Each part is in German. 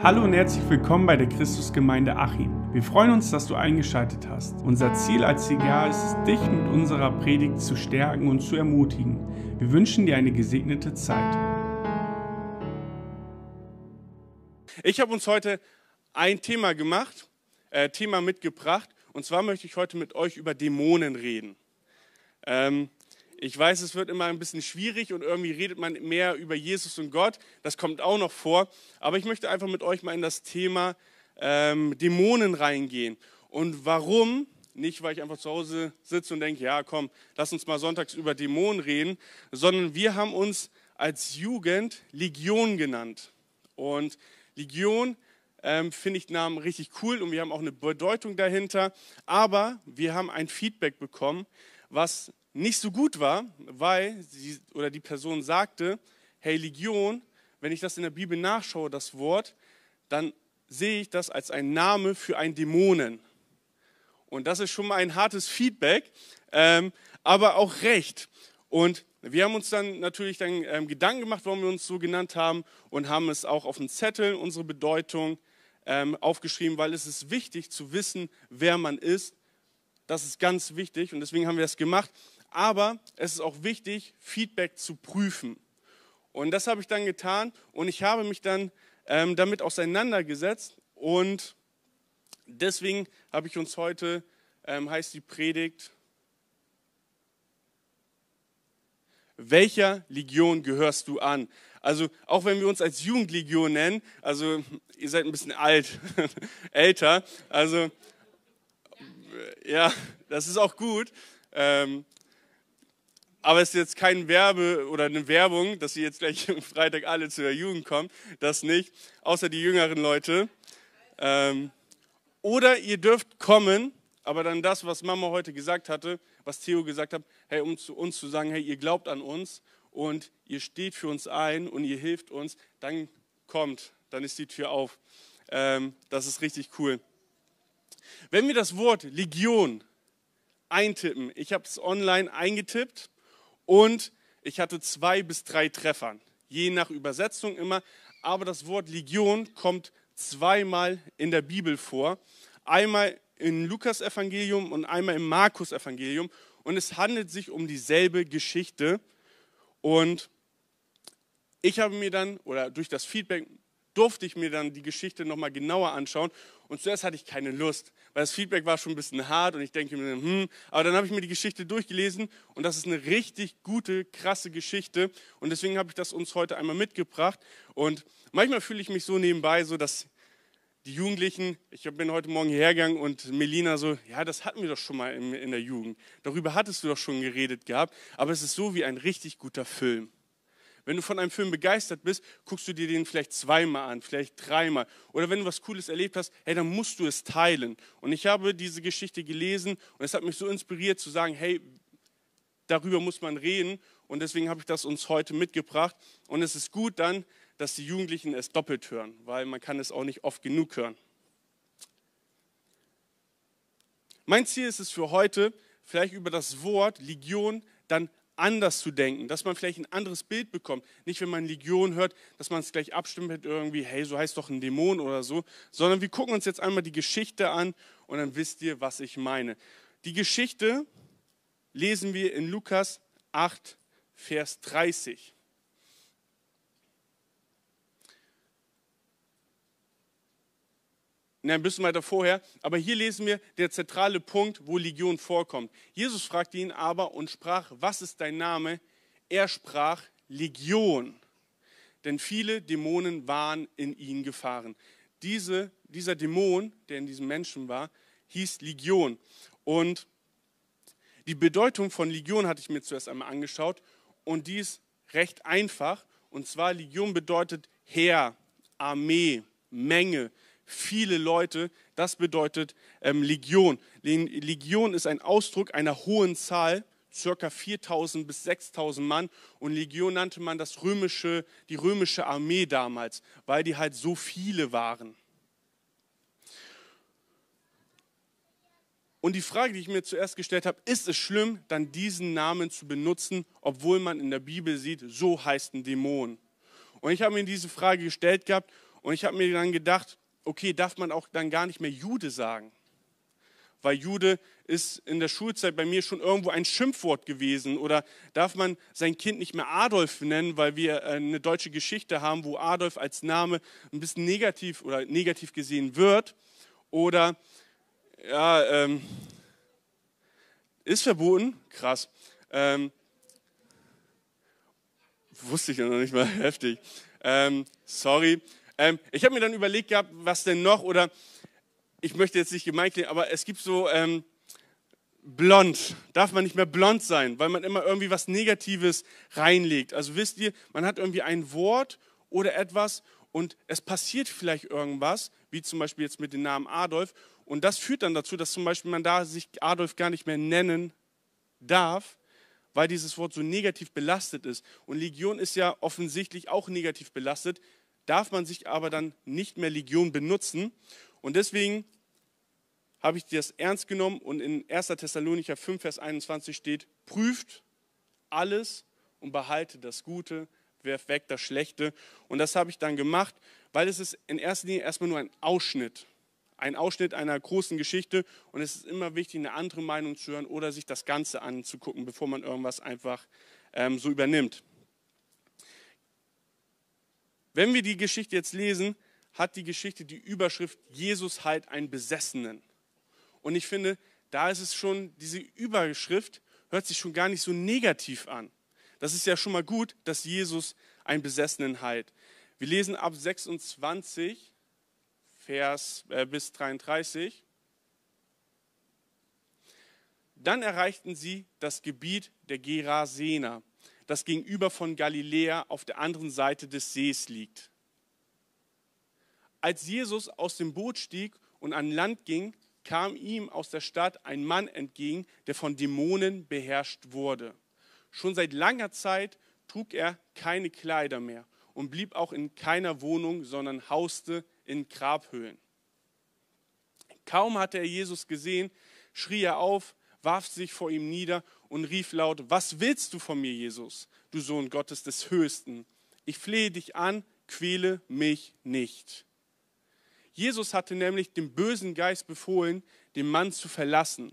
Hallo und herzlich willkommen bei der Christusgemeinde Achim. Wir freuen uns, dass du eingeschaltet hast. Unser Ziel als CGA ist es, dich mit unserer Predigt zu stärken und zu ermutigen. Wir wünschen dir eine gesegnete Zeit. Ich habe uns heute ein Thema gemacht, äh, Thema mitgebracht. Und zwar möchte ich heute mit euch über Dämonen reden. Ähm, ich weiß, es wird immer ein bisschen schwierig und irgendwie redet man mehr über Jesus und Gott. Das kommt auch noch vor. Aber ich möchte einfach mit euch mal in das Thema ähm, Dämonen reingehen. Und warum? Nicht, weil ich einfach zu Hause sitze und denke, ja, komm, lass uns mal sonntags über Dämonen reden, sondern wir haben uns als Jugend Legion genannt. Und Legion ähm, finde ich Namen richtig cool und wir haben auch eine Bedeutung dahinter. Aber wir haben ein Feedback bekommen, was nicht so gut war, weil sie oder die Person sagte, hey Legion, wenn ich das in der Bibel nachschaue, das Wort, dann sehe ich das als ein Name für einen Dämonen. Und das ist schon mal ein hartes Feedback, ähm, aber auch recht. Und wir haben uns dann natürlich dann ähm, Gedanken gemacht, warum wir uns so genannt haben und haben es auch auf den Zettel, unsere Bedeutung ähm, aufgeschrieben, weil es ist wichtig zu wissen, wer man ist. Das ist ganz wichtig und deswegen haben wir das gemacht aber es ist auch wichtig, Feedback zu prüfen. Und das habe ich dann getan und ich habe mich dann ähm, damit auseinandergesetzt und deswegen habe ich uns heute, ähm, heißt die Predigt, welcher Legion gehörst du an? Also auch wenn wir uns als Jugendlegion nennen, also ihr seid ein bisschen alt, älter, also ja, das ist auch gut. Ähm, aber es ist jetzt kein Werbe oder eine Werbung, dass sie jetzt gleich am Freitag alle zu der Jugend kommen. Das nicht. Außer die jüngeren Leute. Ähm, oder ihr dürft kommen, aber dann das, was Mama heute gesagt hatte, was Theo gesagt hat, hey, um zu uns zu sagen, hey, ihr glaubt an uns und ihr steht für uns ein und ihr hilft uns, dann kommt, dann ist die Tür auf. Ähm, das ist richtig cool. Wenn wir das Wort Legion eintippen, ich habe es online eingetippt, und ich hatte zwei bis drei Treffern, je nach Übersetzung immer. Aber das Wort Legion kommt zweimal in der Bibel vor. Einmal im Lukas-Evangelium und einmal im Markus-Evangelium. Und es handelt sich um dieselbe Geschichte. Und ich habe mir dann, oder durch das Feedback durfte ich mir dann die Geschichte nochmal genauer anschauen. Und zuerst hatte ich keine Lust, weil das Feedback war schon ein bisschen hart und ich denke mir, hm, aber dann habe ich mir die Geschichte durchgelesen und das ist eine richtig gute, krasse Geschichte. Und deswegen habe ich das uns heute einmal mitgebracht. Und manchmal fühle ich mich so nebenbei, so dass die Jugendlichen, ich bin heute Morgen hierher gegangen und Melina so, ja, das hatten wir doch schon mal in, in der Jugend. Darüber hattest du doch schon geredet gehabt, aber es ist so wie ein richtig guter Film. Wenn du von einem Film begeistert bist, guckst du dir den vielleicht zweimal an, vielleicht dreimal. Oder wenn du was Cooles erlebt hast, hey, dann musst du es teilen. Und ich habe diese Geschichte gelesen und es hat mich so inspiriert zu sagen, hey, darüber muss man reden. Und deswegen habe ich das uns heute mitgebracht. Und es ist gut dann, dass die Jugendlichen es doppelt hören, weil man kann es auch nicht oft genug hören. Mein Ziel ist es für heute, vielleicht über das Wort Legion dann anders zu denken, dass man vielleicht ein anderes Bild bekommt. Nicht, wenn man Legion hört, dass man es gleich abstimmt mit irgendwie, hey, so heißt doch ein Dämon oder so, sondern wir gucken uns jetzt einmal die Geschichte an und dann wisst ihr, was ich meine. Die Geschichte lesen wir in Lukas 8, Vers 30. ein bisschen weiter vorher, aber hier lesen wir der zentrale Punkt, wo Legion vorkommt. Jesus fragte ihn aber und sprach, was ist dein Name? Er sprach Legion, denn viele Dämonen waren in ihn gefahren. Diese, dieser Dämon, der in diesem Menschen war, hieß Legion. Und die Bedeutung von Legion hatte ich mir zuerst einmal angeschaut und die ist recht einfach. Und zwar Legion bedeutet Heer, Armee, Menge, viele Leute, das bedeutet ähm, Legion. Legion ist ein Ausdruck einer hohen Zahl, circa 4000 bis 6000 Mann. Und Legion nannte man das römische, die römische Armee damals, weil die halt so viele waren. Und die Frage, die ich mir zuerst gestellt habe, ist es schlimm, dann diesen Namen zu benutzen, obwohl man in der Bibel sieht, so heißt ein Dämon? Und ich habe mir diese Frage gestellt gehabt Und ich habe mir dann gedacht, okay, darf man auch dann gar nicht mehr Jude sagen? Weil Jude ist in der Schulzeit bei mir schon irgendwo ein Schimpfwort gewesen. Oder darf man sein Kind nicht mehr Adolf nennen, weil wir äh, eine deutsche Geschichte haben, wo Adolf als Name ein bisschen negativ oder negativ gesehen wird? Oder, ja, ähm, ist verboten, krass. Ähm, wusste ich ja noch nicht mal, heftig. Ähm, sorry. Ähm, ich habe mir dann überlegt gehabt, was denn noch, oder ich möchte jetzt nicht gemein klingen, aber es gibt so ähm, blond, darf man nicht mehr blond sein, weil man immer irgendwie was Negatives reinlegt. Also wisst ihr, man hat irgendwie ein Wort oder etwas und es passiert vielleicht irgendwas, wie zum Beispiel jetzt mit dem Namen Adolf, und das führt dann dazu, dass zum Beispiel man da sich Adolf gar nicht mehr nennen darf, weil dieses Wort so negativ belastet ist. Und Legion ist ja offensichtlich auch negativ belastet, darf man sich aber dann nicht mehr Legion benutzen. Und deswegen habe ich das ernst genommen und in 1. Thessalonicher 5, Vers 21 steht, prüft alles und behalte das Gute, werft weg das Schlechte. Und das habe ich dann gemacht, weil es ist in erster Linie erstmal nur ein Ausschnitt, ein Ausschnitt einer großen Geschichte und es ist immer wichtig, eine andere Meinung zu hören oder sich das Ganze anzugucken, bevor man irgendwas einfach ähm, so übernimmt. Wenn wir die Geschichte jetzt lesen, hat die Geschichte die Überschrift Jesus halt einen Besessenen. Und ich finde, da ist es schon, diese Überschrift hört sich schon gar nicht so negativ an. Das ist ja schon mal gut, dass Jesus einen Besessenen heilt. Wir lesen ab 26, Vers äh, bis 33. Dann erreichten sie das Gebiet der Gerasener das gegenüber von Galiläa auf der anderen Seite des Sees liegt. Als Jesus aus dem Boot stieg und an Land ging, kam ihm aus der Stadt ein Mann entgegen, der von Dämonen beherrscht wurde. Schon seit langer Zeit trug er keine Kleider mehr und blieb auch in keiner Wohnung, sondern hauste in Grabhöhlen. Kaum hatte er Jesus gesehen, schrie er auf, warf sich vor ihm nieder und rief laut, was willst du von mir, Jesus, du Sohn Gottes des Höchsten? Ich flehe dich an, quäle mich nicht. Jesus hatte nämlich dem bösen Geist befohlen, den Mann zu verlassen.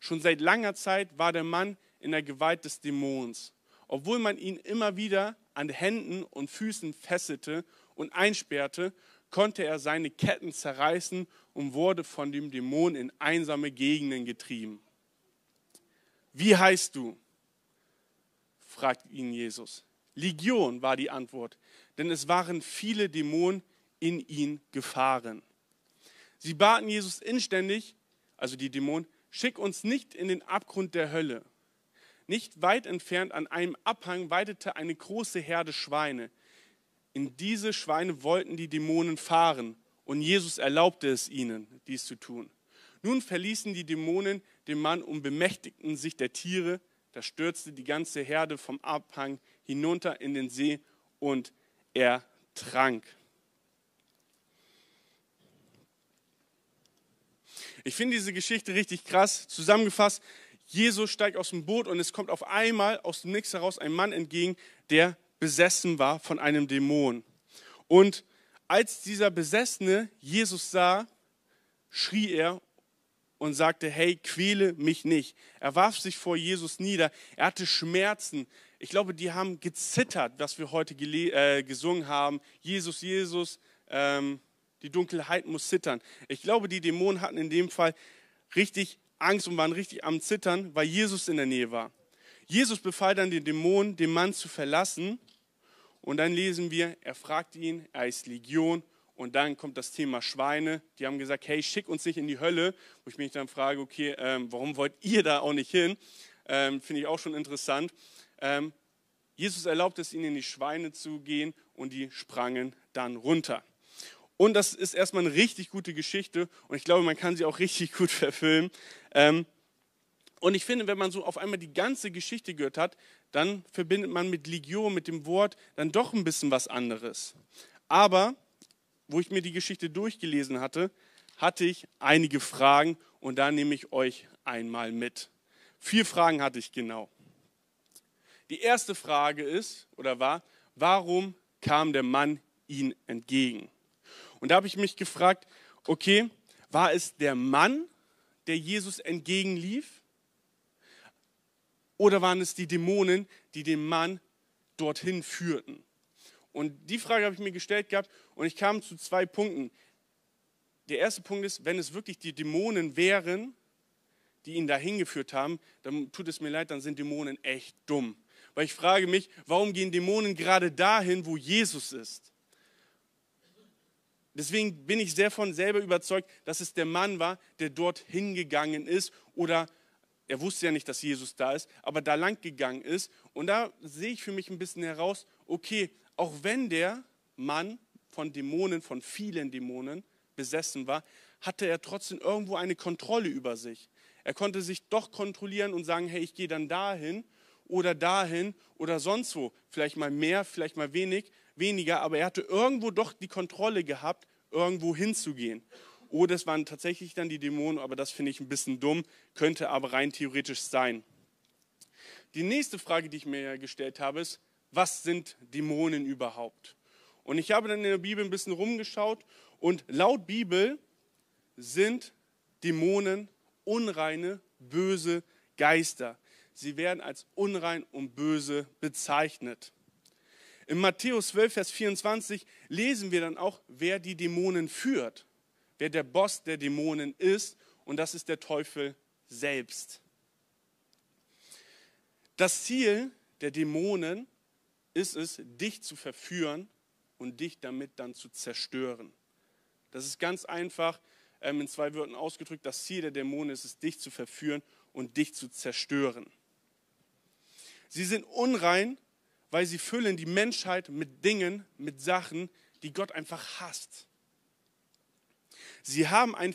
Schon seit langer Zeit war der Mann in der Gewalt des Dämons. Obwohl man ihn immer wieder an Händen und Füßen fesselte und einsperrte, konnte er seine Ketten zerreißen und wurde von dem Dämon in einsame Gegenden getrieben. Wie heißt du? fragt ihn Jesus. Legion war die Antwort, denn es waren viele Dämonen in ihn gefahren. Sie baten Jesus inständig, also die Dämonen, schick uns nicht in den Abgrund der Hölle. Nicht weit entfernt an einem Abhang weidete eine große Herde Schweine. In diese Schweine wollten die Dämonen fahren und Jesus erlaubte es ihnen, dies zu tun. Nun verließen die Dämonen den Mann und bemächtigten sich der Tiere. Da stürzte die ganze Herde vom Abhang hinunter in den See und er trank. Ich finde diese Geschichte richtig krass. Zusammengefasst, Jesus steigt aus dem Boot und es kommt auf einmal aus dem Nix heraus ein Mann entgegen, der besessen war von einem Dämon. Und als dieser Besessene Jesus sah, schrie er und sagte, hey, quäle mich nicht. Er warf sich vor Jesus nieder. Er hatte Schmerzen. Ich glaube, die haben gezittert, was wir heute äh, gesungen haben. Jesus, Jesus, ähm, die Dunkelheit muss zittern. Ich glaube, die Dämonen hatten in dem Fall richtig Angst und waren richtig am Zittern, weil Jesus in der Nähe war. Jesus befahl dann den Dämonen, den Mann zu verlassen. Und dann lesen wir, er fragte ihn, er ist Legion und dann kommt das Thema Schweine. Die haben gesagt, hey, schick uns nicht in die Hölle. Wo ich mich dann frage, okay, ähm, warum wollt ihr da auch nicht hin? Ähm, Finde ich auch schon interessant. Ähm, Jesus erlaubt es ihnen, in die Schweine zu gehen und die sprangen dann runter. Und das ist erstmal eine richtig gute Geschichte und ich glaube, man kann sie auch richtig gut verfilmen. Ähm, und ich finde, wenn man so auf einmal die ganze Geschichte gehört hat, dann verbindet man mit Legion, mit dem Wort, dann doch ein bisschen was anderes. Aber wo ich mir die Geschichte durchgelesen hatte, hatte ich einige Fragen und da nehme ich euch einmal mit. Vier Fragen hatte ich genau. Die erste Frage ist oder war, warum kam der Mann ihm entgegen? Und da habe ich mich gefragt, okay, war es der Mann, der Jesus entgegenlief? Oder waren es die Dämonen, die den Mann dorthin führten? Und die Frage habe ich mir gestellt gehabt und ich kam zu zwei Punkten. Der erste Punkt ist, wenn es wirklich die Dämonen wären, die ihn dahin geführt haben, dann tut es mir leid, dann sind Dämonen echt dumm. Weil ich frage mich, warum gehen Dämonen gerade dahin, wo Jesus ist? Deswegen bin ich sehr von selber überzeugt, dass es der Mann war, der dort hingegangen ist oder er wusste ja nicht, dass Jesus da ist, aber da lang gegangen ist. Und da sehe ich für mich ein bisschen heraus, okay, auch wenn der Mann von Dämonen, von vielen Dämonen besessen war, hatte er trotzdem irgendwo eine Kontrolle über sich. Er konnte sich doch kontrollieren und sagen, hey, ich gehe dann dahin oder dahin oder sonst wo. Vielleicht mal mehr, vielleicht mal wenig, weniger, aber er hatte irgendwo doch die Kontrolle gehabt, irgendwo hinzugehen. Oder es waren tatsächlich dann die Dämonen, aber das finde ich ein bisschen dumm, könnte aber rein theoretisch sein. Die nächste Frage, die ich mir gestellt habe, ist, was sind Dämonen überhaupt? Und ich habe dann in der Bibel ein bisschen rumgeschaut und laut Bibel sind Dämonen unreine, böse Geister. Sie werden als unrein und böse bezeichnet. In Matthäus 12, Vers 24 lesen wir dann auch, wer die Dämonen führt, wer der Boss der Dämonen ist, und das ist der Teufel selbst. Das Ziel der Dämonen ist es, dich zu verführen und dich damit dann zu zerstören. Das ist ganz einfach ähm, in zwei Wörtern ausgedrückt, das Ziel der Dämonen ist es, dich zu verführen und dich zu zerstören. Sie sind unrein, weil sie füllen die Menschheit mit Dingen, mit Sachen, die Gott einfach hasst. Sie haben einen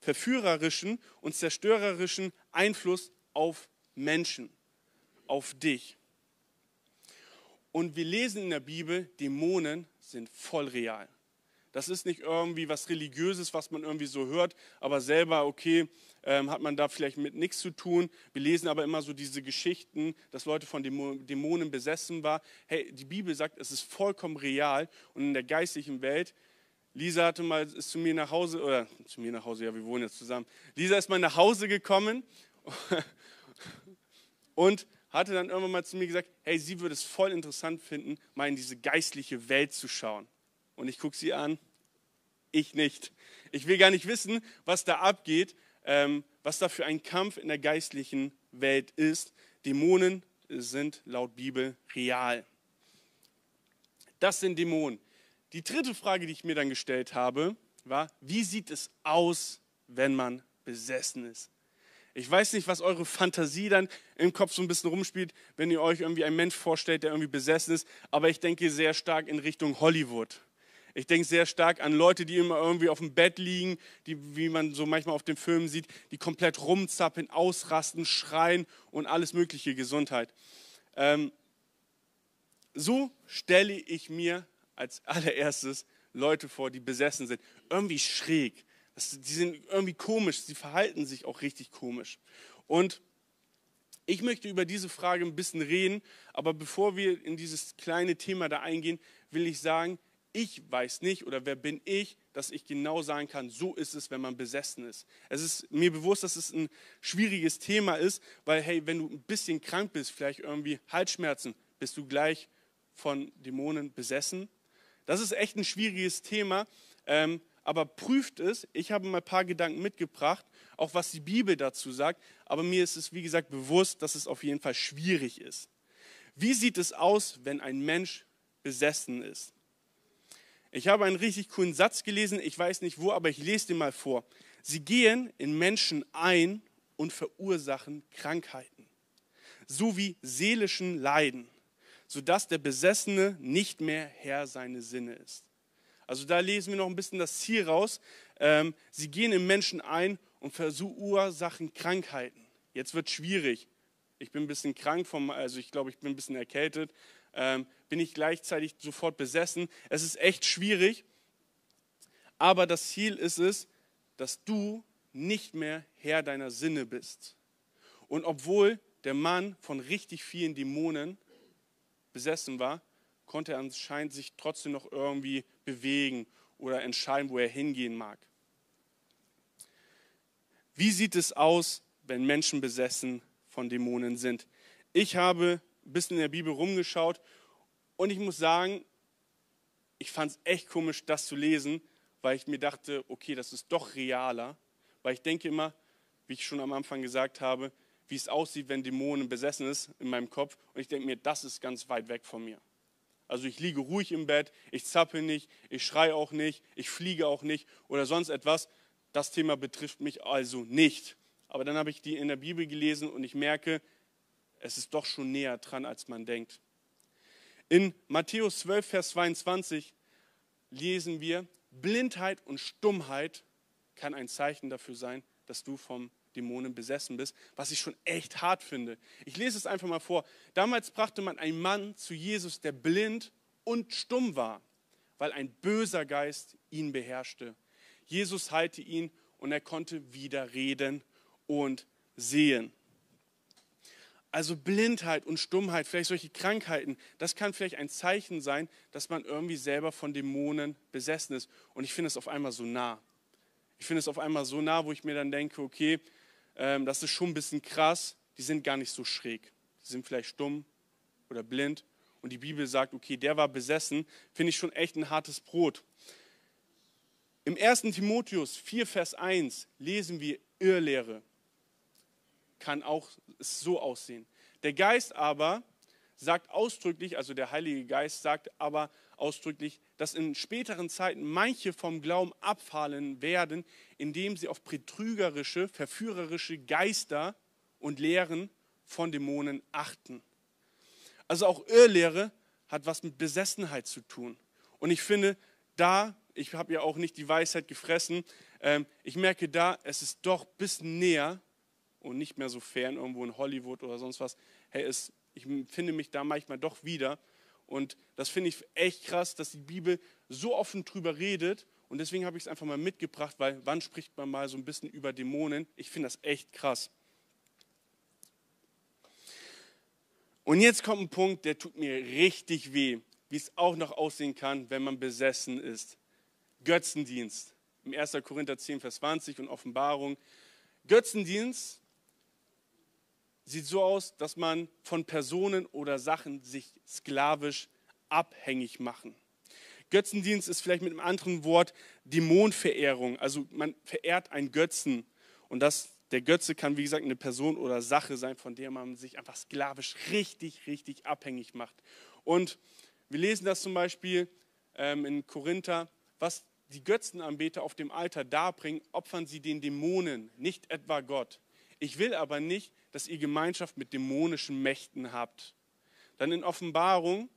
verführerischen und zerstörerischen Einfluss auf Menschen, auf dich. Und wir lesen in der Bibel, Dämonen sind voll real. Das ist nicht irgendwie was Religiöses, was man irgendwie so hört, aber selber, okay, ähm, hat man da vielleicht mit nichts zu tun. Wir lesen aber immer so diese Geschichten, dass Leute von Dämonen besessen waren. Hey, die Bibel sagt, es ist vollkommen real und in der geistlichen Welt. Lisa hatte mal, ist zu mir nach Hause, oder zu mir nach Hause, ja, wir wohnen jetzt zusammen. Lisa ist mal nach Hause gekommen und hatte dann irgendwann mal zu mir gesagt, hey, sie würde es voll interessant finden, mal in diese geistliche Welt zu schauen. Und ich gucke sie an, ich nicht. Ich will gar nicht wissen, was da abgeht, ähm, was da für ein Kampf in der geistlichen Welt ist. Dämonen sind laut Bibel real. Das sind Dämonen. Die dritte Frage, die ich mir dann gestellt habe, war, wie sieht es aus, wenn man besessen ist? Ich weiß nicht, was eure Fantasie dann im Kopf so ein bisschen rumspielt, wenn ihr euch irgendwie einen Mensch vorstellt, der irgendwie besessen ist, aber ich denke sehr stark in Richtung Hollywood. Ich denke sehr stark an Leute, die immer irgendwie auf dem Bett liegen, die, wie man so manchmal auf den Filmen sieht, die komplett rumzappeln, ausrasten, schreien und alles mögliche Gesundheit. Ähm, so stelle ich mir als allererstes Leute vor, die besessen sind. Irgendwie schräg. Das, die sind irgendwie komisch, sie verhalten sich auch richtig komisch. Und ich möchte über diese Frage ein bisschen reden, aber bevor wir in dieses kleine Thema da eingehen, will ich sagen, ich weiß nicht oder wer bin ich, dass ich genau sagen kann, so ist es, wenn man besessen ist. Es ist mir bewusst, dass es ein schwieriges Thema ist, weil hey, wenn du ein bisschen krank bist, vielleicht irgendwie Halsschmerzen, bist du gleich von Dämonen besessen. Das ist echt ein schwieriges Thema, ähm, aber prüft es. Ich habe mal ein paar Gedanken mitgebracht, auch was die Bibel dazu sagt, aber mir ist es, wie gesagt, bewusst, dass es auf jeden Fall schwierig ist. Wie sieht es aus, wenn ein Mensch besessen ist? Ich habe einen richtig coolen Satz gelesen, ich weiß nicht wo, aber ich lese den mal vor. Sie gehen in Menschen ein und verursachen Krankheiten, sowie seelischen Leiden, sodass der Besessene nicht mehr Herr seiner Sinne ist. Also da lesen wir noch ein bisschen das Ziel raus. Ähm, sie gehen in Menschen ein und verursachen Krankheiten. Jetzt wird schwierig. Ich bin ein bisschen krank, vom, also ich glaube, ich bin ein bisschen erkältet ähm, bin ich gleichzeitig sofort besessen. Es ist echt schwierig, aber das Ziel ist es, dass du nicht mehr Herr deiner Sinne bist. Und obwohl der Mann von richtig vielen Dämonen besessen war, konnte er anscheinend sich trotzdem noch irgendwie bewegen oder entscheiden, wo er hingehen mag. Wie sieht es aus, wenn Menschen besessen von Dämonen sind? Ich habe ein bisschen in der Bibel rumgeschaut und ich muss sagen, ich fand es echt komisch, das zu lesen, weil ich mir dachte, okay, das ist doch realer. Weil ich denke immer, wie ich schon am Anfang gesagt habe, wie es aussieht, wenn Dämonen besessen ist in meinem Kopf. Und ich denke mir, das ist ganz weit weg von mir. Also ich liege ruhig im Bett, ich zappel nicht, ich schreie auch nicht, ich fliege auch nicht oder sonst etwas. Das Thema betrifft mich also nicht. Aber dann habe ich die in der Bibel gelesen und ich merke, es ist doch schon näher dran, als man denkt. In Matthäus 12, Vers 22 lesen wir, Blindheit und Stummheit kann ein Zeichen dafür sein, dass du vom Dämonen besessen bist, was ich schon echt hart finde. Ich lese es einfach mal vor. Damals brachte man einen Mann zu Jesus, der blind und stumm war, weil ein böser Geist ihn beherrschte. Jesus heilte ihn und er konnte wieder reden und sehen. Also Blindheit und Stummheit, vielleicht solche Krankheiten, das kann vielleicht ein Zeichen sein, dass man irgendwie selber von Dämonen besessen ist. Und ich finde es auf einmal so nah. Ich finde es auf einmal so nah, wo ich mir dann denke, okay, ähm, das ist schon ein bisschen krass, die sind gar nicht so schräg. Die sind vielleicht stumm oder blind. Und die Bibel sagt, okay, der war besessen, finde ich schon echt ein hartes Brot. Im 1. Timotheus 4, Vers 1 lesen wir Irrlehre. Kann auch so aussehen. Der Geist aber sagt ausdrücklich, also der Heilige Geist sagt aber ausdrücklich, dass in späteren Zeiten manche vom Glauben abfallen werden, indem sie auf betrügerische, verführerische Geister und Lehren von Dämonen achten. Also auch Irrlehre hat was mit Besessenheit zu tun. Und ich finde, da, ich habe ja auch nicht die Weisheit gefressen, ähm, ich merke da, es ist doch bis näher und nicht mehr so fern irgendwo in Hollywood oder sonst was. Hey, es, ich finde mich da manchmal doch wieder und das finde ich echt krass, dass die Bibel so offen drüber redet. Und deswegen habe ich es einfach mal mitgebracht, weil wann spricht man mal so ein bisschen über Dämonen? Ich finde das echt krass. Und jetzt kommt ein Punkt, der tut mir richtig weh, wie es auch noch aussehen kann, wenn man besessen ist. Götzendienst. Im 1. Korinther 10, Vers 20 und Offenbarung. Götzendienst sieht so aus, dass man von Personen oder Sachen sich sklavisch abhängig machen. Götzendienst ist vielleicht mit einem anderen Wort Dämonverehrung. Also man verehrt einen Götzen. Und das, der Götze kann, wie gesagt, eine Person oder Sache sein, von der man sich einfach sklavisch richtig, richtig abhängig macht. Und wir lesen das zum Beispiel ähm, in Korinther, was die Götzenanbeter auf dem Altar darbringen, opfern sie den Dämonen, nicht etwa Gott. Ich will aber nicht, dass ihr Gemeinschaft mit dämonischen Mächten habt. Dann in Offenbarung,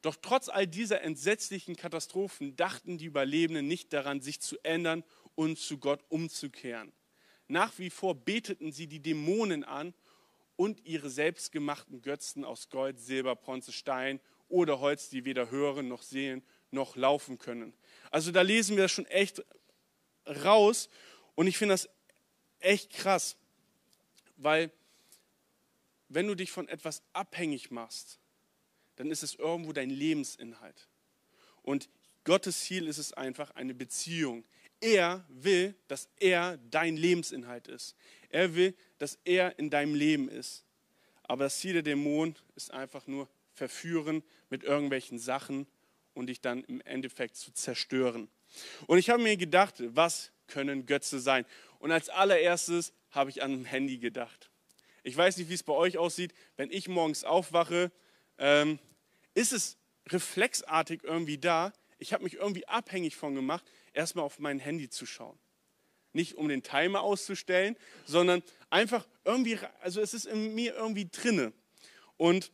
doch trotz all dieser entsetzlichen Katastrophen dachten die Überlebenden nicht daran, sich zu ändern und zu Gott umzukehren. Nach wie vor beteten sie die Dämonen an und ihre selbstgemachten Götzen aus Gold, Silber, Bronze, Stein oder Holz, die weder hören noch sehen noch laufen können. Also da lesen wir das schon echt raus und ich finde das echt krass. Weil wenn du dich von etwas abhängig machst, dann ist es irgendwo dein Lebensinhalt. Und Gottes Ziel ist es einfach eine Beziehung. Er will, dass er dein Lebensinhalt ist. Er will, dass er in deinem Leben ist. Aber das Ziel der Dämonen ist einfach nur verführen mit irgendwelchen Sachen und dich dann im Endeffekt zu zerstören. Und ich habe mir gedacht, was können Götze sein? Und als allererstes habe ich an ein Handy gedacht. Ich weiß nicht, wie es bei euch aussieht. Wenn ich morgens aufwache, ähm, ist es reflexartig irgendwie da. Ich habe mich irgendwie abhängig von gemacht, erstmal auf mein Handy zu schauen. Nicht um den Timer auszustellen, sondern einfach irgendwie, also es ist in mir irgendwie drinne. Und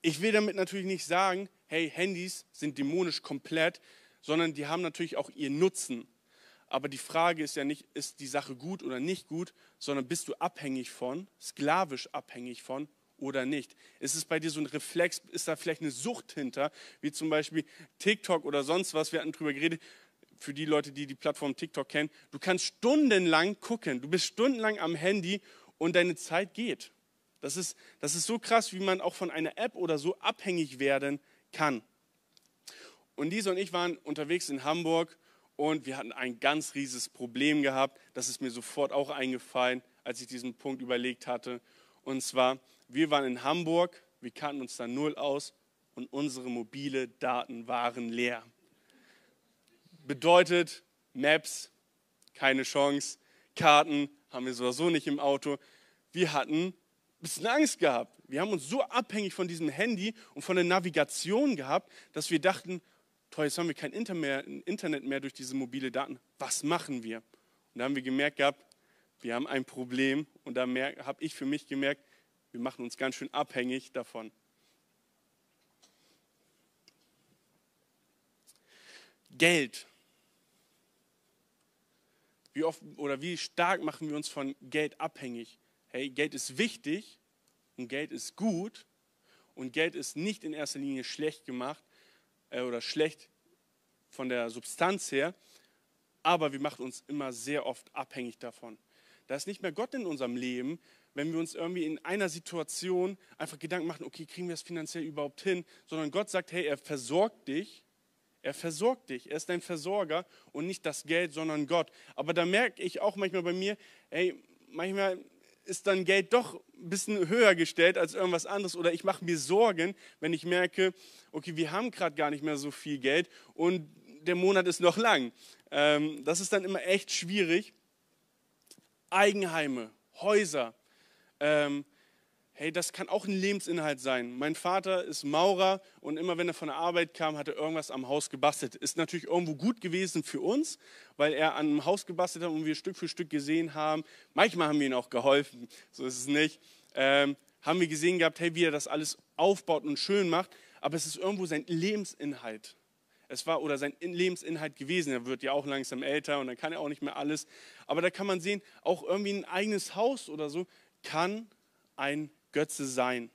ich will damit natürlich nicht sagen, hey, Handys sind dämonisch komplett, sondern die haben natürlich auch ihren Nutzen. Aber die Frage ist ja nicht, ist die Sache gut oder nicht gut, sondern bist du abhängig von, sklavisch abhängig von oder nicht? Ist es bei dir so ein Reflex, ist da vielleicht eine Sucht hinter, wie zum Beispiel TikTok oder sonst was, wir hatten drüber geredet, für die Leute, die die Plattform TikTok kennen, du kannst stundenlang gucken, du bist stundenlang am Handy und deine Zeit geht. Das ist, das ist so krass, wie man auch von einer App oder so abhängig werden kann. Und Lisa und ich waren unterwegs in Hamburg und wir hatten ein ganz rieses Problem gehabt. Das ist mir sofort auch eingefallen, als ich diesen Punkt überlegt hatte. Und zwar, wir waren in Hamburg, wir kannten uns da null aus und unsere mobile Daten waren leer. Bedeutet, Maps, keine Chance, Karten haben wir sowieso nicht im Auto. Wir hatten ein bisschen Angst gehabt. Wir haben uns so abhängig von diesem Handy und von der Navigation gehabt, dass wir dachten, toll, jetzt haben wir kein Internet mehr durch diese mobile Daten. Was machen wir? Und da haben wir gemerkt gehabt, wir haben ein Problem und da habe ich für mich gemerkt, wir machen uns ganz schön abhängig davon. Geld. Wie oft oder wie stark machen wir uns von Geld abhängig? Hey, Geld ist wichtig und Geld ist gut und Geld ist nicht in erster Linie schlecht gemacht äh, oder schlecht von der Substanz her, aber wir machen uns immer sehr oft abhängig davon. Da ist nicht mehr Gott in unserem Leben, wenn wir uns irgendwie in einer Situation einfach Gedanken machen, okay, kriegen wir es finanziell überhaupt hin, sondern Gott sagt, hey, er versorgt dich, er versorgt dich, er ist dein Versorger und nicht das Geld, sondern Gott. Aber da merke ich auch manchmal bei mir, hey, manchmal ist dann Geld doch ein bisschen höher gestellt als irgendwas anderes oder ich mache mir Sorgen, wenn ich merke, okay, wir haben gerade gar nicht mehr so viel Geld und der Monat ist noch lang. Ähm, das ist dann immer echt schwierig. Eigenheime, Häuser, ähm, hey, das kann auch ein Lebensinhalt sein. Mein Vater ist Maurer und immer wenn er von der Arbeit kam, hat er irgendwas am Haus gebastelt. Ist natürlich irgendwo gut gewesen für uns, weil er an einem Haus gebastelt hat und wir Stück für Stück gesehen haben. Manchmal haben wir ihm auch geholfen, so ist es nicht. Ähm, haben wir gesehen gehabt, hey, wie er das alles aufbaut und schön macht, aber es ist irgendwo sein Lebensinhalt. Es war oder sein Lebensinhalt gewesen. Er wird ja auch langsam älter und dann kann er auch nicht mehr alles. Aber da kann man sehen, auch irgendwie ein eigenes Haus oder so kann ein Götze sein.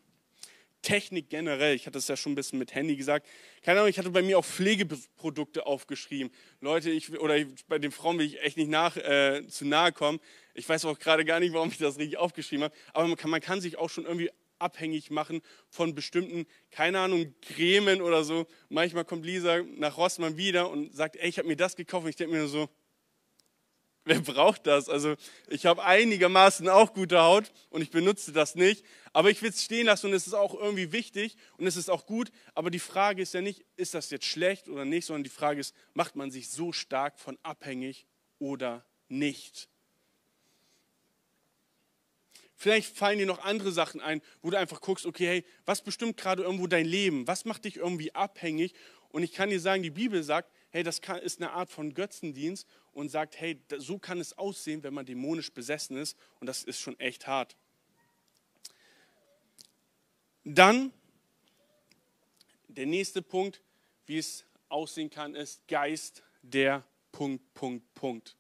Technik generell, ich hatte es ja schon ein bisschen mit Handy gesagt. Keine Ahnung, ich hatte bei mir auch Pflegeprodukte aufgeschrieben. Leute, ich, oder ich, bei den Frauen will ich echt nicht nach, äh, zu nahe kommen. Ich weiß auch gerade gar nicht, warum ich das richtig aufgeschrieben habe. Aber man kann, man kann sich auch schon irgendwie abhängig machen von bestimmten, keine Ahnung, Cremen oder so. Manchmal kommt Lisa nach Rossmann wieder und sagt, ey, ich habe mir das gekauft. Und ich denke mir so, Wer braucht das? Also ich habe einigermaßen auch gute Haut und ich benutze das nicht. Aber ich will es stehen lassen und es ist auch irgendwie wichtig und es ist auch gut. Aber die Frage ist ja nicht, ist das jetzt schlecht oder nicht, sondern die Frage ist, macht man sich so stark von abhängig oder nicht? Vielleicht fallen dir noch andere Sachen ein, wo du einfach guckst, okay, hey, was bestimmt gerade irgendwo dein Leben? Was macht dich irgendwie abhängig? Und ich kann dir sagen, die Bibel sagt, hey, das kann, ist eine Art von Götzendienst und sagt, hey, so kann es aussehen, wenn man dämonisch besessen ist und das ist schon echt hart. Dann der nächste Punkt, wie es aussehen kann, ist Geist der Punkt, Punkt, Punkt.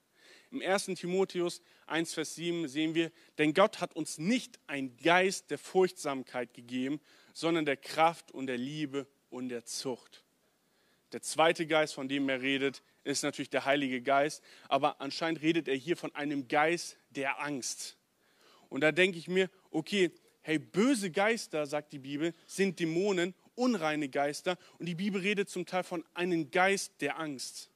Im 1. Timotheus 1, Vers 7 sehen wir, denn Gott hat uns nicht einen Geist der Furchtsamkeit gegeben, sondern der Kraft und der Liebe und der Zucht. Der zweite Geist, von dem er redet, ist natürlich der Heilige Geist, aber anscheinend redet er hier von einem Geist der Angst. Und da denke ich mir, okay, hey, böse Geister, sagt die Bibel, sind Dämonen, unreine Geister und die Bibel redet zum Teil von einem Geist der Angst.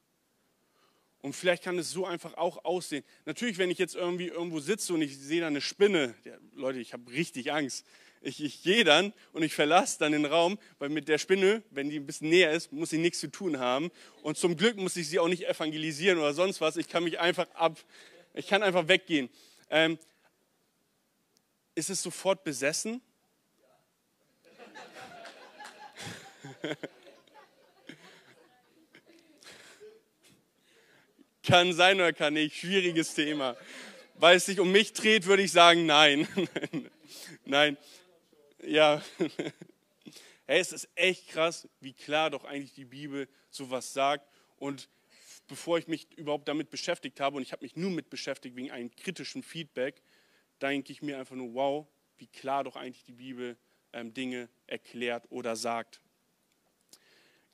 Und vielleicht kann es so einfach auch aussehen. Natürlich, wenn ich jetzt irgendwie irgendwo sitze und ich sehe da eine Spinne, ja, Leute, ich habe richtig Angst ich, ich gehe dann und ich verlasse dann den Raum, weil mit der Spinne, wenn die ein bisschen näher ist, muss ich nichts zu tun haben. Und zum Glück muss ich sie auch nicht evangelisieren oder sonst was. Ich kann mich einfach ab, ich kann einfach weggehen. Ähm, ist es sofort besessen? kann sein oder kann nicht. Schwieriges Thema. Weil es sich um mich dreht, würde ich sagen, nein. nein. Ja, hey, es ist echt krass, wie klar doch eigentlich die Bibel sowas sagt. Und bevor ich mich überhaupt damit beschäftigt habe, und ich habe mich nur mit beschäftigt wegen einem kritischen Feedback, denke ich mir einfach nur, wow, wie klar doch eigentlich die Bibel ähm, Dinge erklärt oder sagt.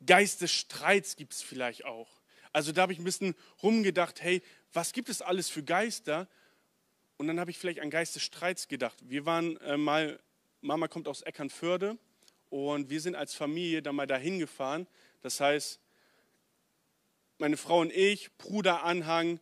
Geist des Streits gibt es vielleicht auch. Also da habe ich ein bisschen rumgedacht, hey, was gibt es alles für Geister? Und dann habe ich vielleicht an Geist des Streits gedacht. Wir waren äh, mal, Mama kommt aus Eckernförde und wir sind als Familie da mal dahin gefahren. Das heißt, meine Frau und ich, Bruder, Anhang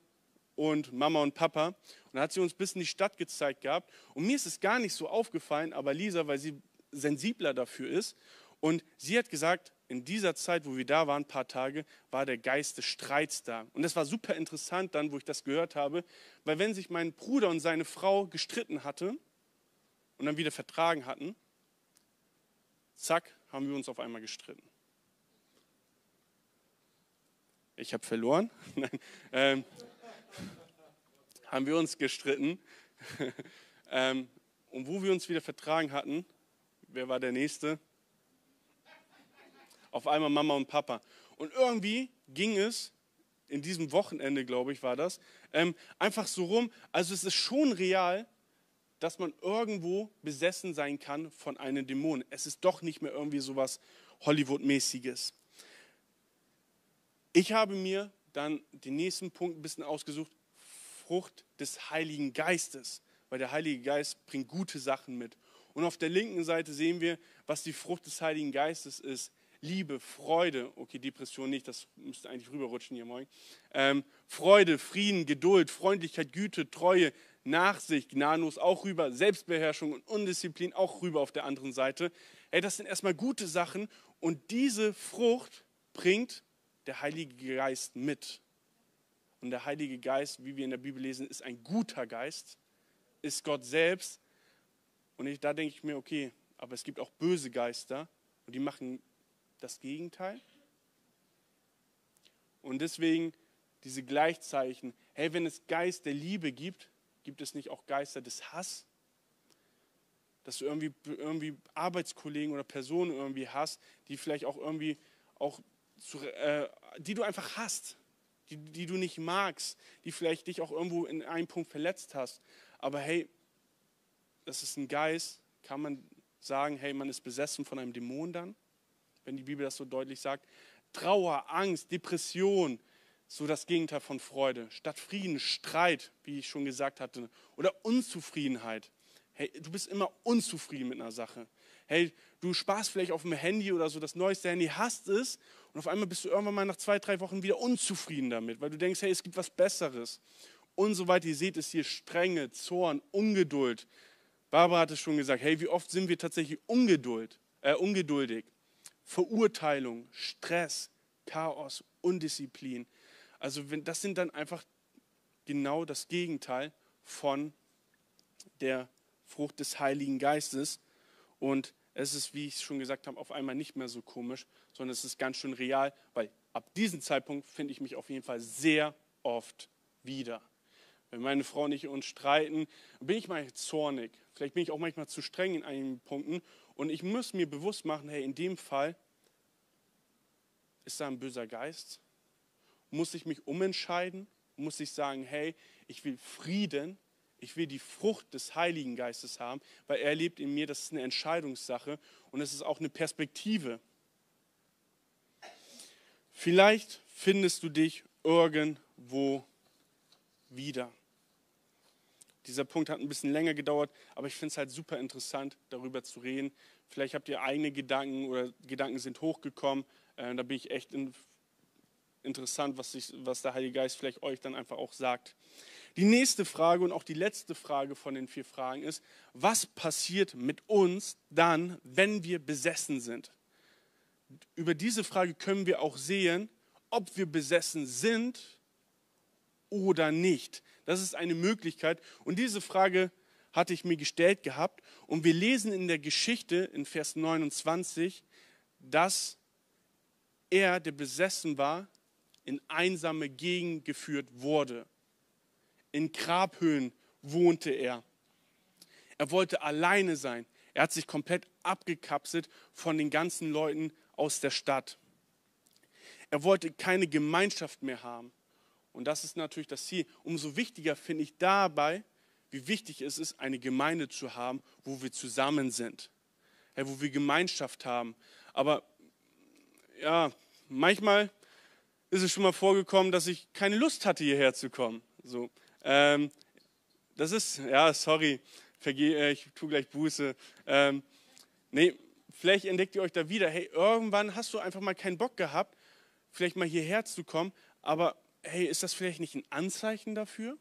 und Mama und Papa. Und dann hat sie uns bis in die Stadt gezeigt gehabt. Und mir ist es gar nicht so aufgefallen, aber Lisa, weil sie sensibler dafür ist. Und sie hat gesagt, in dieser Zeit, wo wir da waren, ein paar Tage, war der Geist des Streits da. Und das war super interessant dann, wo ich das gehört habe, weil wenn sich mein Bruder und seine Frau gestritten hatten und dann wieder vertragen hatten, zack, haben wir uns auf einmal gestritten. Ich habe verloren. Ähm, haben wir uns gestritten. ähm, und wo wir uns wieder vertragen hatten, wer war der Nächste? Auf einmal Mama und Papa. Und irgendwie ging es, in diesem Wochenende, glaube ich, war das, ähm, einfach so rum. Also es ist schon real, dass man irgendwo besessen sein kann von einem Dämon. Es ist doch nicht mehr irgendwie so was Hollywood-mäßiges. Ich habe mir dann den nächsten Punkt ein bisschen ausgesucht, Frucht des Heiligen Geistes, weil der Heilige Geist bringt gute Sachen mit. Und auf der linken Seite sehen wir, was die Frucht des Heiligen Geistes ist. Liebe, Freude, okay, Depression nicht, das müsste eigentlich rüberrutschen hier morgen. Ähm, Freude, Frieden, Geduld, Freundlichkeit, Güte, Treue, Nachsicht, gnadenlos auch rüber, Selbstbeherrschung und Undisziplin auch rüber auf der anderen Seite. Hey, das sind erstmal gute Sachen und diese Frucht bringt der Heilige Geist mit. Und der Heilige Geist, wie wir in der Bibel lesen, ist ein guter Geist, ist Gott selbst. Und ich, da denke ich mir, okay, aber es gibt auch böse Geister und die machen das Gegenteil. Und deswegen diese Gleichzeichen, hey, wenn es Geist der Liebe gibt, gibt es nicht auch Geister des Hass? Dass du irgendwie, irgendwie Arbeitskollegen oder Personen irgendwie hast, die vielleicht auch irgendwie auch, zu, äh, die du einfach hast die, die du nicht magst, die vielleicht dich auch irgendwo in einem Punkt verletzt hast. Aber hey, das ist ein Geist, kann man sagen, hey, man ist besessen von einem Dämon dann, wenn die Bibel das so deutlich sagt. Trauer, Angst, Depression, so das Gegenteil von Freude. Statt Frieden, Streit, wie ich schon gesagt hatte, oder Unzufriedenheit. Hey, du bist immer unzufrieden mit einer Sache. Hey, du sparst vielleicht auf dem Handy oder so das neueste Handy, hast es und auf einmal bist du irgendwann mal nach zwei, drei Wochen wieder unzufrieden damit, weil du denkst, hey, es gibt was Besseres. Und so weiter. Ihr seht es hier, Strenge, Zorn, Ungeduld. Barbara hat es schon gesagt, hey, wie oft sind wir tatsächlich ungeduld, äh, ungeduldig? Verurteilung, Stress, Chaos, Undisziplin. Also wenn, das sind dann einfach genau das Gegenteil von der Frucht des Heiligen Geistes. Und es ist, wie ich schon gesagt habe, auf einmal nicht mehr so komisch, sondern es ist ganz schön real, weil ab diesem Zeitpunkt finde ich mich auf jeden Fall sehr oft wieder. Wenn meine Frau und ich uns streiten, bin ich mal zornig. Vielleicht bin ich auch manchmal zu streng in einigen Punkten. Und ich muss mir bewusst machen, hey, in dem Fall ist da ein böser Geist. Muss ich mich umentscheiden? Muss ich sagen, hey, ich will Frieden ich will die Frucht des Heiligen Geistes haben, weil er lebt in mir. Das ist eine Entscheidungssache und es ist auch eine Perspektive. Vielleicht findest du dich irgendwo wieder. Dieser Punkt hat ein bisschen länger gedauert, aber ich finde es halt super interessant, darüber zu reden. Vielleicht habt ihr eigene Gedanken oder Gedanken sind hochgekommen. Äh, da bin ich echt in, interessant, was, ich, was der Heilige Geist vielleicht euch dann einfach auch sagt. Die nächste Frage und auch die letzte Frage von den vier Fragen ist, was passiert mit uns dann, wenn wir besessen sind? Über diese Frage können wir auch sehen, ob wir besessen sind oder nicht. Das ist eine Möglichkeit. Und diese Frage hatte ich mir gestellt gehabt. Und wir lesen in der Geschichte in Vers 29, dass er, der besessen war, in einsame Gegend geführt wurde. In Grabhöhlen wohnte er. Er wollte alleine sein. Er hat sich komplett abgekapselt von den ganzen Leuten aus der Stadt. Er wollte keine Gemeinschaft mehr haben. Und das ist natürlich das Ziel. Umso wichtiger finde ich dabei, wie wichtig es ist, eine Gemeinde zu haben, wo wir zusammen sind, wo wir Gemeinschaft haben. Aber ja, manchmal ist es schon mal vorgekommen, dass ich keine Lust hatte, hierher zu kommen. So, ähm, das ist, ja, sorry, vergeh, äh, ich tue gleich Buße. Ähm, nee, vielleicht entdeckt ihr euch da wieder. Hey, irgendwann hast du einfach mal keinen Bock gehabt, vielleicht mal hierher zu kommen, aber hey, ist das vielleicht nicht ein Anzeichen dafür?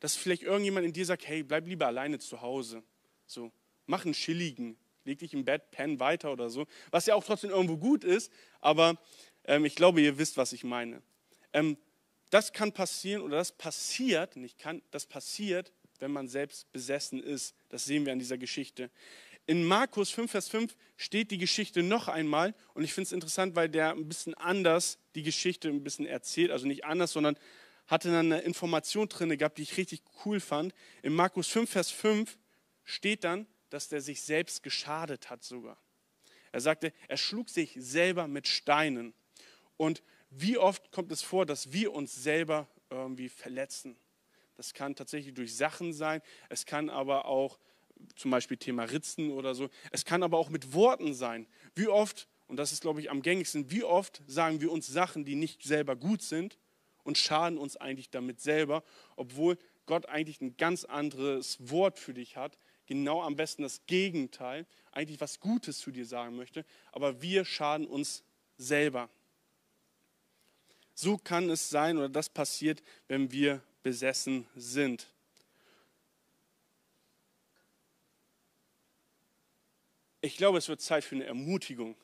Dass vielleicht irgendjemand in dir sagt, hey, bleib lieber alleine zu Hause. So, mach einen chilligen, leg dich im Bett, penn weiter oder so. Was ja auch trotzdem irgendwo gut ist, aber ähm, ich glaube, ihr wisst, was ich meine. Ähm, das kann passieren oder das passiert, nicht kann, das passiert, wenn man selbst besessen ist. Das sehen wir an dieser Geschichte. In Markus 5, Vers 5 steht die Geschichte noch einmal und ich finde es interessant, weil der ein bisschen anders die Geschichte ein bisschen erzählt, also nicht anders, sondern hatte dann eine Information drin gehabt, die ich richtig cool fand. In Markus 5, Vers 5 steht dann, dass der sich selbst geschadet hat sogar. Er sagte, er schlug sich selber mit Steinen. Und wie oft kommt es vor, dass wir uns selber irgendwie verletzen? Das kann tatsächlich durch Sachen sein, es kann aber auch zum Beispiel Thema Ritzen oder so, es kann aber auch mit Worten sein. Wie oft, und das ist glaube ich am gängigsten, wie oft sagen wir uns Sachen, die nicht selber gut sind und schaden uns eigentlich damit selber, obwohl Gott eigentlich ein ganz anderes Wort für dich hat, genau am besten das Gegenteil, eigentlich was Gutes zu dir sagen möchte, aber wir schaden uns selber. So kann es sein oder das passiert, wenn wir besessen sind. Ich glaube, es wird Zeit für eine Ermutigung.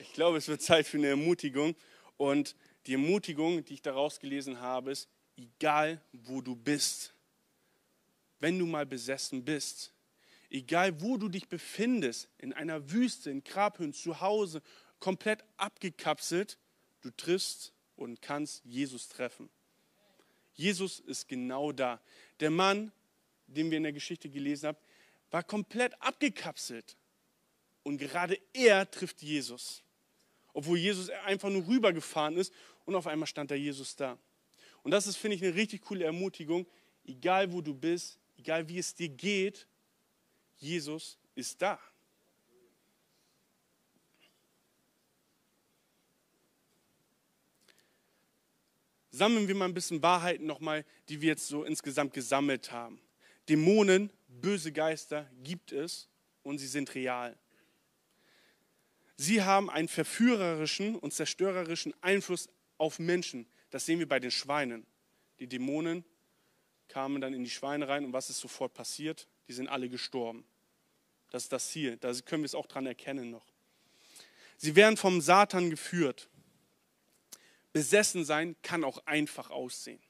Ich glaube, es wird Zeit für eine Ermutigung. Und die Ermutigung, die ich daraus gelesen habe, ist, egal wo du bist, wenn du mal besessen bist, egal wo du dich befindest, in einer Wüste, in Grabhöhen, zu Hause, komplett abgekapselt, du triffst und kannst Jesus treffen. Jesus ist genau da. Der Mann, den wir in der Geschichte gelesen haben, war komplett abgekapselt. Und gerade er trifft Jesus. Obwohl Jesus einfach nur rübergefahren ist und auf einmal stand da Jesus da. Und das ist, finde ich, eine richtig coole Ermutigung. Egal wo du bist, egal wie es dir geht, Jesus ist da. Sammeln wir mal ein bisschen Wahrheiten nochmal, die wir jetzt so insgesamt gesammelt haben. Dämonen, böse Geister gibt es und sie sind real. Sie haben einen verführerischen und zerstörerischen Einfluss auf Menschen. Das sehen wir bei den Schweinen. Die Dämonen kamen dann in die Schweine rein und was ist sofort passiert? Die sind alle gestorben. Das ist das Ziel. Da können wir es auch dran erkennen noch. Sie werden vom Satan geführt. Besessen sein kann auch einfach aussehen.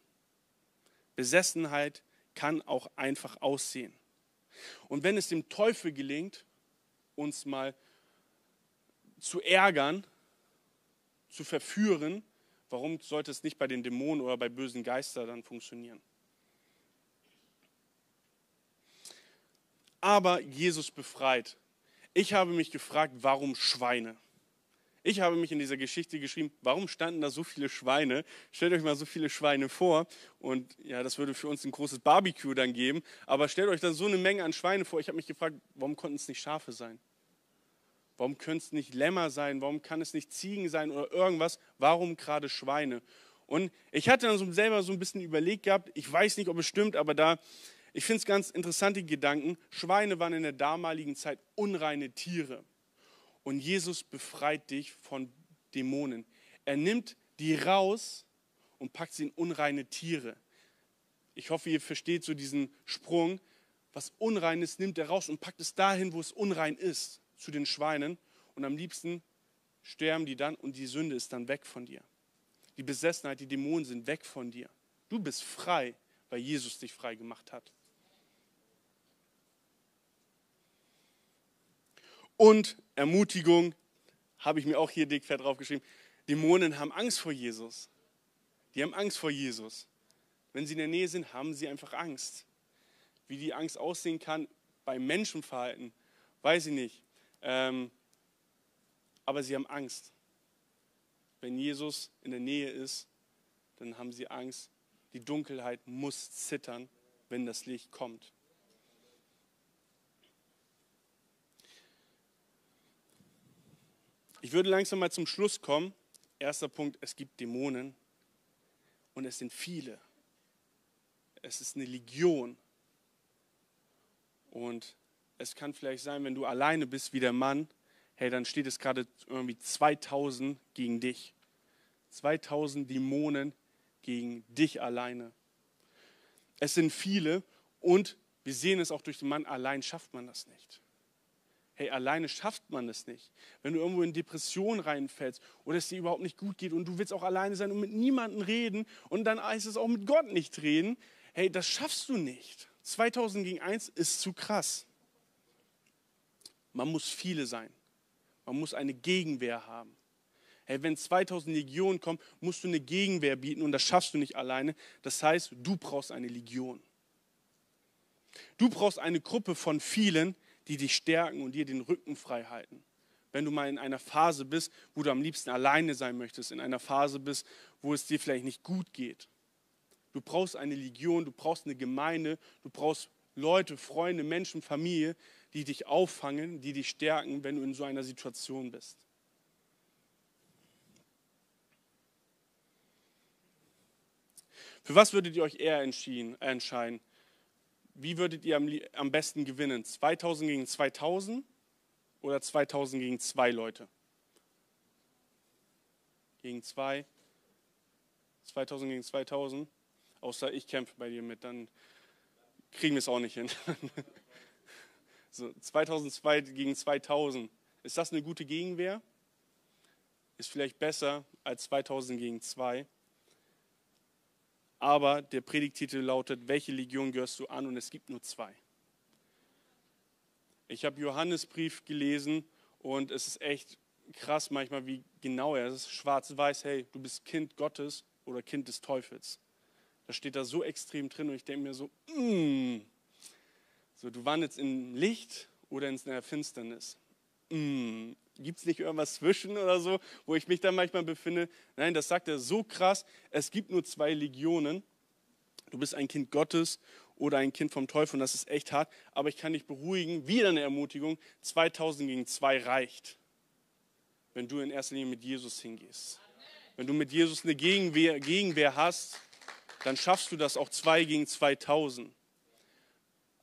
Besessenheit kann auch einfach aussehen. Und wenn es dem Teufel gelingt, uns mal zu ärgern, zu verführen, warum sollte es nicht bei den Dämonen oder bei bösen Geistern dann funktionieren? Aber Jesus befreit. Ich habe mich gefragt, warum Schweine? Ich habe mich in dieser Geschichte geschrieben, warum standen da so viele Schweine? Stellt euch mal so viele Schweine vor und ja, das würde für uns ein großes Barbecue dann geben, aber stellt euch dann so eine Menge an Schweine vor. Ich habe mich gefragt, warum konnten es nicht Schafe sein? Warum können es nicht Lämmer sein? Warum kann es nicht Ziegen sein oder irgendwas? Warum gerade Schweine? Und ich hatte dann so selber so ein bisschen überlegt gehabt, ich weiß nicht, ob es stimmt, aber da, ich finde es ganz interessant, die Gedanken. Schweine waren in der damaligen Zeit unreine Tiere. Und Jesus befreit dich von Dämonen. Er nimmt die raus und packt sie in unreine Tiere. Ich hoffe, ihr versteht so diesen Sprung. Was unrein ist, nimmt er raus und packt es dahin, wo es unrein ist, zu den Schweinen. Und am liebsten sterben die dann und die Sünde ist dann weg von dir. Die Besessenheit, die Dämonen sind weg von dir. Du bist frei, weil Jesus dich frei gemacht hat. Und Ermutigung habe ich mir auch hier dickfett draufgeschrieben. Dämonen haben Angst vor Jesus. Die haben Angst vor Jesus. Wenn sie in der Nähe sind, haben sie einfach Angst. Wie die Angst aussehen kann beim Menschenverhalten, weiß ich nicht. Ähm, aber sie haben Angst. Wenn Jesus in der Nähe ist, dann haben sie Angst. Die Dunkelheit muss zittern, wenn das Licht kommt. Ich würde langsam mal zum Schluss kommen. Erster Punkt, es gibt Dämonen und es sind viele. Es ist eine Legion Und es kann vielleicht sein, wenn du alleine bist wie der Mann, hey, dann steht es gerade irgendwie 2000 gegen dich. 2000 Dämonen gegen dich alleine. Es sind viele und wir sehen es auch durch den Mann, allein schafft man das nicht. Hey, alleine schafft man es nicht. Wenn du irgendwo in Depression reinfällst oder es dir überhaupt nicht gut geht und du willst auch alleine sein und mit niemandem reden und dann heißt es auch mit Gott nicht reden, hey, das schaffst du nicht. 2000 gegen 1 ist zu krass. Man muss viele sein. Man muss eine Gegenwehr haben. Hey, wenn 2000 Legionen kommen, musst du eine Gegenwehr bieten und das schaffst du nicht alleine. Das heißt, du brauchst eine Legion. Du brauchst eine Gruppe von vielen, die dich stärken und dir den Rücken frei halten. Wenn du mal in einer Phase bist, wo du am liebsten alleine sein möchtest, in einer Phase bist, wo es dir vielleicht nicht gut geht. Du brauchst eine Legion, du brauchst eine Gemeinde, du brauchst Leute, Freunde, Menschen, Familie, die dich auffangen, die dich stärken, wenn du in so einer Situation bist. Für was würdet ihr euch eher entscheiden? Wie würdet ihr am, am besten gewinnen? 2000 gegen 2000 oder 2000 gegen zwei Leute? Gegen zwei? 2000 gegen 2000? Außer ich kämpfe bei dir mit, dann kriegen wir es auch nicht hin. so, 2002 gegen 2000. Ist das eine gute Gegenwehr? Ist vielleicht besser als 2000 gegen 2 aber der Predigtitel lautet, welche Legion gehörst du an? Und es gibt nur zwei. Ich habe Johannesbrief gelesen und es ist echt krass manchmal, wie genau er ist. Schwarz-weiß, hey, du bist Kind Gottes oder Kind des Teufels. Das steht da so extrem drin und ich denke mir so, mm. so, du wandelst in Licht oder in der Finsternis. Mm. Gibt es nicht irgendwas zwischen oder so, wo ich mich dann manchmal befinde? Nein, das sagt er so krass. Es gibt nur zwei Legionen. Du bist ein Kind Gottes oder ein Kind vom Teufel und das ist echt hart. Aber ich kann dich beruhigen, wieder eine Ermutigung, 2000 gegen 2 reicht, wenn du in erster Linie mit Jesus hingehst. Wenn du mit Jesus eine Gegenwehr, Gegenwehr hast, dann schaffst du das auch 2 gegen 2000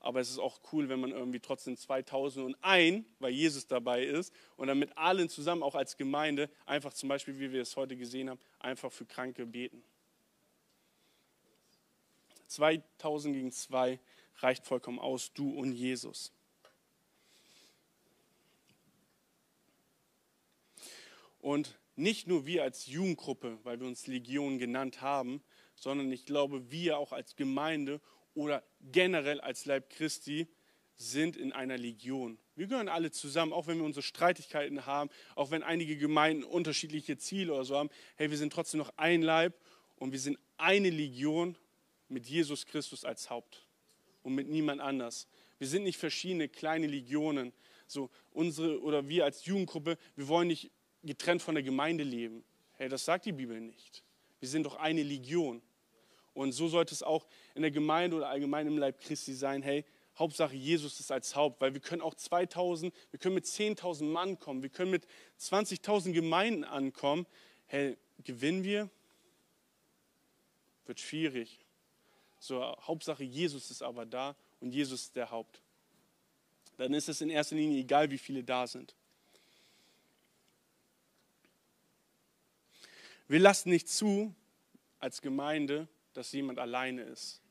aber es ist auch cool, wenn man irgendwie trotzdem 2001, weil Jesus dabei ist und dann mit allen zusammen, auch als Gemeinde, einfach zum Beispiel, wie wir es heute gesehen haben, einfach für Kranke beten. 2000 gegen 2 reicht vollkommen aus, du und Jesus. Und nicht nur wir als Jugendgruppe, weil wir uns Legion genannt haben, sondern ich glaube, wir auch als Gemeinde oder generell als Leib Christi sind in einer Legion. Wir gehören alle zusammen, auch wenn wir unsere Streitigkeiten haben, auch wenn einige Gemeinden unterschiedliche Ziele oder so haben. Hey, wir sind trotzdem noch ein Leib und wir sind eine Legion mit Jesus Christus als Haupt und mit niemand anders. Wir sind nicht verschiedene kleine Legionen. So unsere oder wir als Jugendgruppe, wir wollen nicht getrennt von der Gemeinde leben. Hey, das sagt die Bibel nicht. Wir sind doch eine Legion. Und so sollte es auch in der Gemeinde oder allgemein im Leib Christi sein. Hey, Hauptsache Jesus ist als Haupt, weil wir können auch 2000, wir können mit 10.000 Mann kommen, wir können mit 20.000 Gemeinden ankommen. Hey, gewinnen wir? Wird schwierig. So, Hauptsache Jesus ist aber da und Jesus ist der Haupt. Dann ist es in erster Linie egal, wie viele da sind. Wir lassen nicht zu, als Gemeinde, dass jemand alleine ist.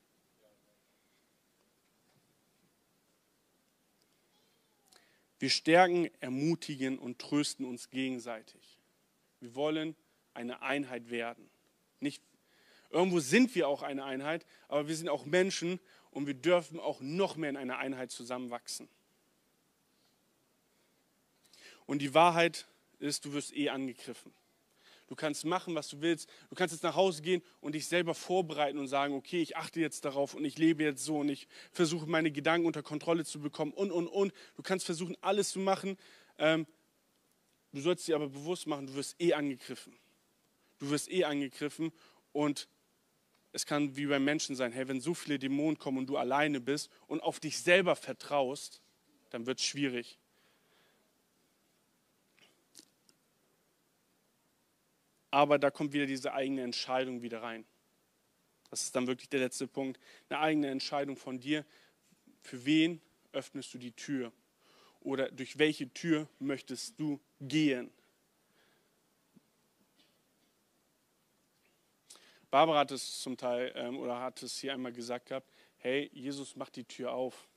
Wir stärken, ermutigen und trösten uns gegenseitig. Wir wollen eine Einheit werden. Nicht, irgendwo sind wir auch eine Einheit, aber wir sind auch Menschen und wir dürfen auch noch mehr in einer Einheit zusammenwachsen. Und die Wahrheit ist, du wirst eh angegriffen. Du kannst machen, was du willst. Du kannst jetzt nach Hause gehen und dich selber vorbereiten und sagen, okay, ich achte jetzt darauf und ich lebe jetzt so und ich versuche meine Gedanken unter Kontrolle zu bekommen und, und, und. Du kannst versuchen, alles zu machen. Ähm, du sollst dir aber bewusst machen, du wirst eh angegriffen. Du wirst eh angegriffen und es kann wie beim Menschen sein, hey, wenn so viele Dämonen kommen und du alleine bist und auf dich selber vertraust, dann wird es schwierig. Aber da kommt wieder diese eigene Entscheidung wieder rein. Das ist dann wirklich der letzte Punkt. Eine eigene Entscheidung von dir, für wen öffnest du die Tür? Oder durch welche Tür möchtest du gehen? Barbara hat es zum Teil ähm, oder hat es hier einmal gesagt gehabt, hey, Jesus macht die Tür auf.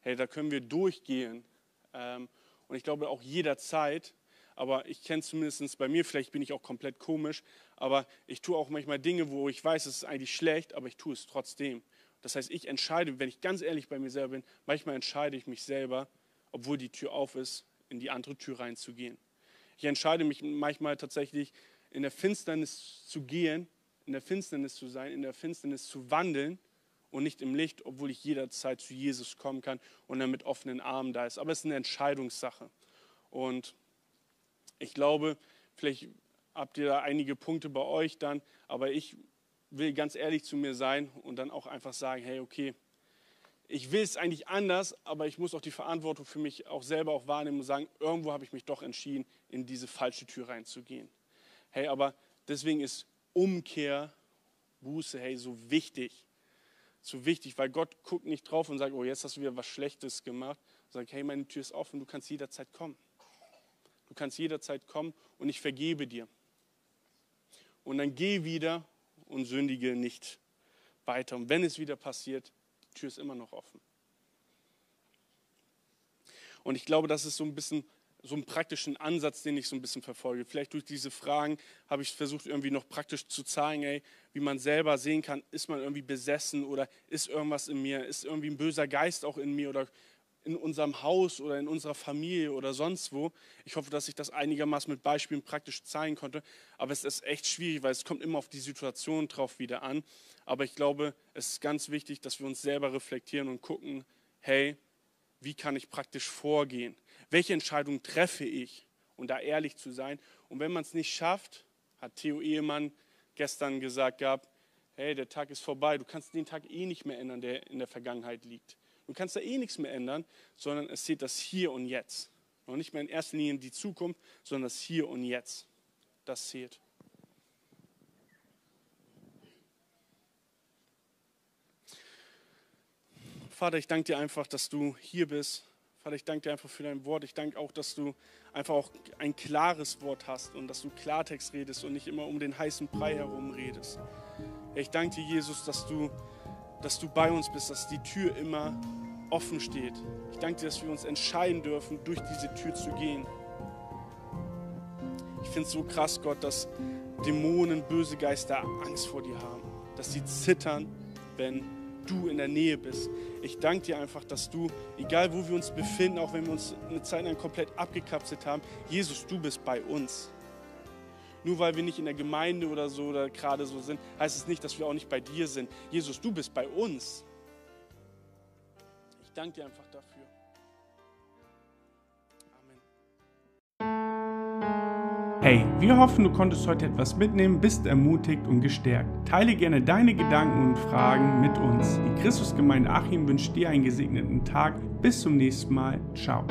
Hey, da können wir durchgehen. Ähm, und ich glaube auch jederzeit, aber ich kenne zumindest bei mir, vielleicht bin ich auch komplett komisch, aber ich tue auch manchmal Dinge, wo ich weiß, es ist eigentlich schlecht, aber ich tue es trotzdem. Das heißt, ich entscheide, wenn ich ganz ehrlich bei mir selber bin, manchmal entscheide ich mich selber, obwohl die Tür auf ist, in die andere Tür reinzugehen. Ich entscheide mich manchmal tatsächlich, in der Finsternis zu gehen, in der Finsternis zu sein, in der Finsternis zu wandeln und nicht im Licht, obwohl ich jederzeit zu Jesus kommen kann und er mit offenen Armen da ist. Aber es ist eine Entscheidungssache. Und ich glaube, vielleicht habt ihr da einige Punkte bei euch dann, aber ich will ganz ehrlich zu mir sein und dann auch einfach sagen, hey, okay, ich will es eigentlich anders, aber ich muss auch die Verantwortung für mich auch selber auch wahrnehmen und sagen, irgendwo habe ich mich doch entschieden, in diese falsche Tür reinzugehen. Hey, aber deswegen ist Umkehr, Buße, hey, so wichtig. So wichtig, weil Gott guckt nicht drauf und sagt, oh, jetzt hast du wieder was Schlechtes gemacht. Sagt, hey, meine Tür ist offen, du kannst jederzeit kommen. Du kannst jederzeit kommen und ich vergebe dir. Und dann geh wieder und sündige nicht weiter. Und wenn es wieder passiert, die Tür ist immer noch offen. Und ich glaube, das ist so ein bisschen so einen praktischen Ansatz, den ich so ein bisschen verfolge. Vielleicht durch diese Fragen habe ich versucht, irgendwie noch praktisch zu zeigen, ey, wie man selber sehen kann, ist man irgendwie besessen oder ist irgendwas in mir, ist irgendwie ein böser Geist auch in mir oder in unserem Haus oder in unserer Familie oder sonst wo. Ich hoffe, dass ich das einigermaßen mit Beispielen praktisch zeigen konnte. Aber es ist echt schwierig, weil es kommt immer auf die Situation drauf wieder an. Aber ich glaube, es ist ganz wichtig, dass wir uns selber reflektieren und gucken, hey, wie kann ich praktisch vorgehen? Welche Entscheidung treffe ich? Und da ehrlich zu sein. Und wenn man es nicht schafft, hat Theo Ehemann gestern gesagt gehabt, hey, der Tag ist vorbei, du kannst den Tag eh nicht mehr ändern, der in der Vergangenheit liegt. Du kannst da eh nichts mehr ändern, sondern es zählt das Hier und Jetzt. Noch nicht mehr in erster Linie die Zukunft, sondern das Hier und Jetzt. Das zählt. Vater, ich danke dir einfach, dass du hier bist. Vater, ich danke dir einfach für dein Wort. Ich danke auch, dass du einfach auch ein klares Wort hast und dass du Klartext redest und nicht immer um den heißen Brei herum redest. Ich danke dir, Jesus, dass du dass du bei uns bist, dass die Tür immer offen steht. Ich danke dir, dass wir uns entscheiden dürfen, durch diese Tür zu gehen. Ich finde es so krass, Gott, dass Dämonen, böse Geister Angst vor dir haben, dass sie zittern, wenn du in der Nähe bist. Ich danke dir einfach, dass du, egal wo wir uns befinden, auch wenn wir uns eine Zeit lang komplett abgekapselt haben, Jesus, du bist bei uns. Nur weil wir nicht in der Gemeinde oder so oder gerade so sind, heißt es nicht, dass wir auch nicht bei dir sind. Jesus, du bist bei uns. Ich danke dir einfach dafür. Amen. Hey, wir hoffen, du konntest heute etwas mitnehmen, bist ermutigt und gestärkt. Teile gerne deine Gedanken und Fragen mit uns. Die Christusgemeinde Achim wünscht dir einen gesegneten Tag. Bis zum nächsten Mal. Ciao.